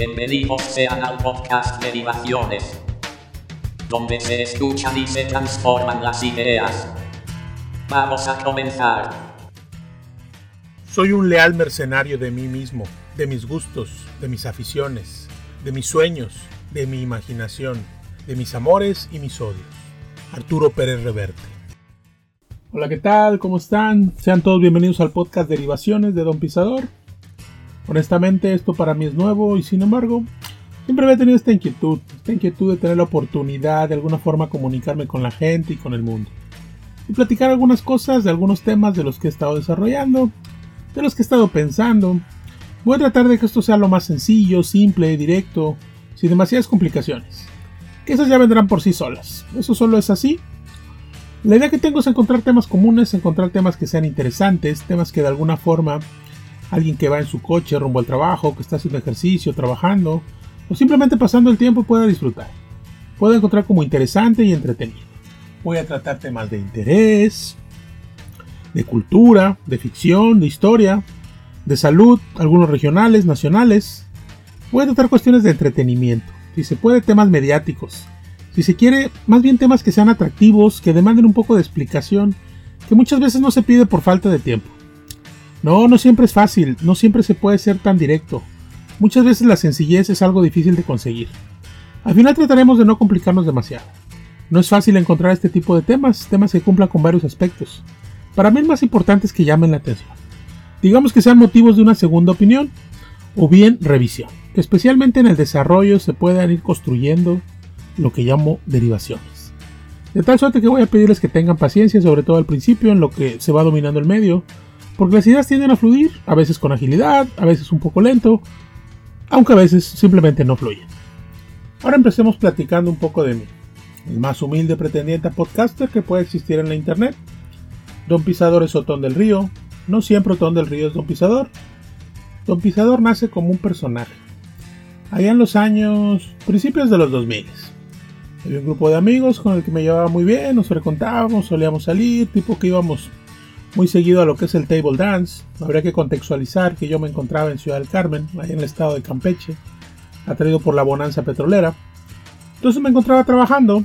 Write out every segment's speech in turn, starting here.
Bienvenidos sean al podcast Derivaciones, donde se escuchan y se transforman las ideas. Vamos a comenzar. Soy un leal mercenario de mí mismo, de mis gustos, de mis aficiones, de mis sueños, de mi imaginación, de mis amores y mis odios. Arturo Pérez Reverte. Hola, ¿qué tal? ¿Cómo están? Sean todos bienvenidos al podcast Derivaciones de Don Pisador. Honestamente, esto para mí es nuevo y sin embargo, siempre había tenido esta inquietud, esta inquietud de tener la oportunidad de alguna forma comunicarme con la gente y con el mundo. Y platicar algunas cosas de algunos temas de los que he estado desarrollando, de los que he estado pensando. Voy a tratar de que esto sea lo más sencillo, simple, directo, sin demasiadas complicaciones. Que esas ya vendrán por sí solas. Eso solo es así. La idea que tengo es encontrar temas comunes, encontrar temas que sean interesantes, temas que de alguna forma alguien que va en su coche rumbo al trabajo, que está haciendo ejercicio, trabajando, o simplemente pasando el tiempo pueda disfrutar. Pueda encontrar como interesante y entretenido. Voy a tratar temas de interés, de cultura, de ficción, de historia, de salud, algunos regionales, nacionales. Voy a tratar cuestiones de entretenimiento, si se puede temas mediáticos, si se quiere más bien temas que sean atractivos, que demanden un poco de explicación, que muchas veces no se pide por falta de tiempo. No, no siempre es fácil, no siempre se puede ser tan directo. Muchas veces la sencillez es algo difícil de conseguir. Al final trataremos de no complicarnos demasiado. No es fácil encontrar este tipo de temas, temas que cumplan con varios aspectos. Para mí el más importante es que llamen la atención. Digamos que sean motivos de una segunda opinión o bien revisión, especialmente en el desarrollo se puedan ir construyendo lo que llamo derivaciones. De tal suerte que voy a pedirles que tengan paciencia, sobre todo al principio, en lo que se va dominando el medio, porque las ideas tienden a fluir, a veces con agilidad, a veces un poco lento, aunque a veces simplemente no fluyen. Ahora empecemos platicando un poco de mí, el más humilde pretendiente a podcaster que puede existir en la internet. Don Pisador es Otón del Río, no siempre Otón del Río es Don Pisador. Don Pisador nace como un personaje. Allá en los años, principios de los 2000. Había un grupo de amigos con el que me llevaba muy bien, nos frecuentábamos, solíamos salir, tipo que íbamos muy seguido a lo que es el table dance. Habría que contextualizar que yo me encontraba en Ciudad del Carmen, ahí en el estado de Campeche, atraído por la bonanza petrolera. Entonces me encontraba trabajando.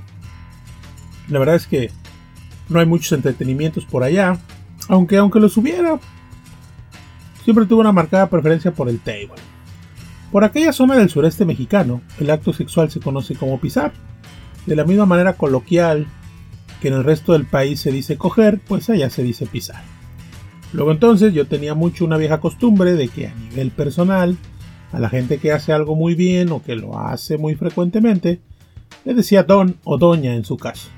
La verdad es que no hay muchos entretenimientos por allá, aunque aunque los hubiera, siempre tuve una marcada preferencia por el table. Por aquella zona del sureste mexicano, el acto sexual se conoce como pisar. De la misma manera coloquial que en el resto del país se dice coger, pues allá se dice pisar. Luego entonces yo tenía mucho una vieja costumbre de que a nivel personal, a la gente que hace algo muy bien o que lo hace muy frecuentemente, le decía don o doña en su caso.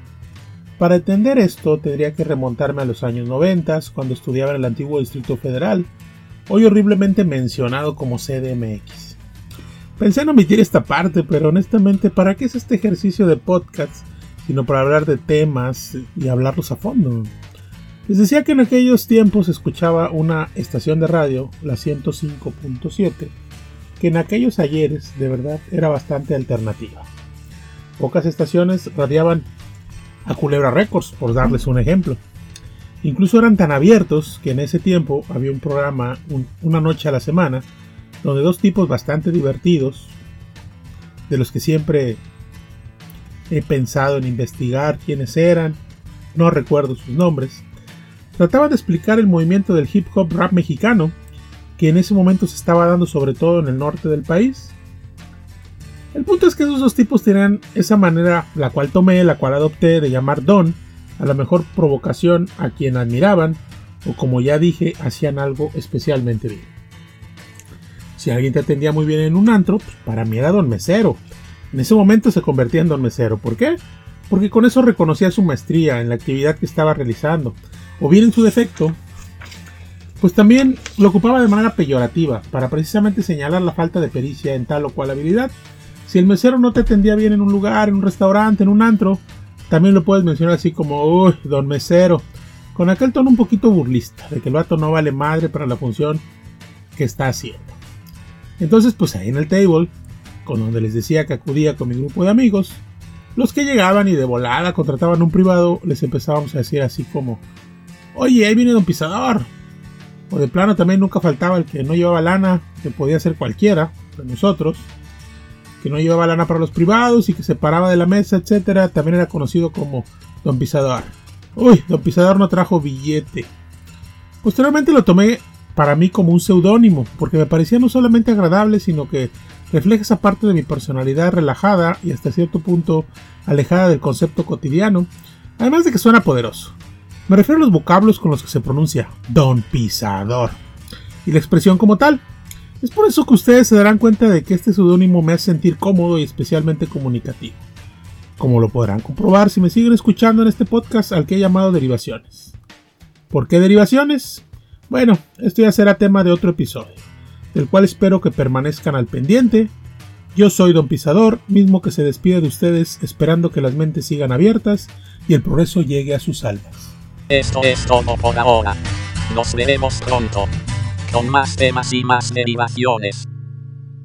Para entender esto tendría que remontarme a los años 90, cuando estudiaba en el antiguo Distrito Federal, hoy horriblemente mencionado como CDMX. Pensé en omitir esta parte, pero honestamente, ¿para qué es este ejercicio de podcast sino para hablar de temas y hablarlos a fondo. Les decía que en aquellos tiempos escuchaba una estación de radio, la 105.7, que en aquellos ayeres de verdad era bastante alternativa. Pocas estaciones radiaban a Culebra Records, por darles un ejemplo. Incluso eran tan abiertos que en ese tiempo había un programa una noche a la semana donde dos tipos bastante divertidos, de los que siempre He pensado en investigar quiénes eran, no recuerdo sus nombres. Trataba de explicar el movimiento del hip hop rap mexicano, que en ese momento se estaba dando sobre todo en el norte del país. El punto es que esos dos tipos tenían esa manera, la cual tomé, la cual adopté, de llamar don, a la mejor provocación a quien admiraban, o como ya dije, hacían algo especialmente bien. Si alguien te atendía muy bien en un antro, pues para mí era don mesero, en ese momento se convertía en don mesero. ¿Por qué? Porque con eso reconocía su maestría en la actividad que estaba realizando. O bien en su defecto, pues también lo ocupaba de manera peyorativa, para precisamente señalar la falta de pericia en tal o cual habilidad. Si el mesero no te atendía bien en un lugar, en un restaurante, en un antro, también lo puedes mencionar así como, uy, don mesero, con aquel tono un poquito burlista, de que el vato no vale madre para la función que está haciendo. Entonces, pues ahí en el table con donde les decía que acudía con mi grupo de amigos, los que llegaban y de volada contrataban un privado, les empezábamos a decir así como, oye, ahí viene don Pisador. O de plano también nunca faltaba el que no llevaba lana, que podía ser cualquiera, de nosotros. que no llevaba lana para los privados y que se paraba de la mesa, etcétera, también era conocido como Don Pisador. Uy, Don Pisador no trajo billete. Posteriormente lo tomé para mí como un seudónimo, porque me parecía no solamente agradable, sino que refleja esa parte de mi personalidad relajada y hasta cierto punto alejada del concepto cotidiano, además de que suena poderoso. Me refiero a los vocablos con los que se pronuncia Don Pisador y la expresión como tal. Es por eso que ustedes se darán cuenta de que este seudónimo me hace sentir cómodo y especialmente comunicativo. Como lo podrán comprobar si me siguen escuchando en este podcast al que he llamado Derivaciones. ¿Por qué derivaciones? Bueno, esto ya será tema de otro episodio, del cual espero que permanezcan al pendiente. Yo soy Don Pisador, mismo que se despide de ustedes esperando que las mentes sigan abiertas y el progreso llegue a sus almas. Esto es todo por ahora. Nos veremos pronto. Con más temas y más derivaciones.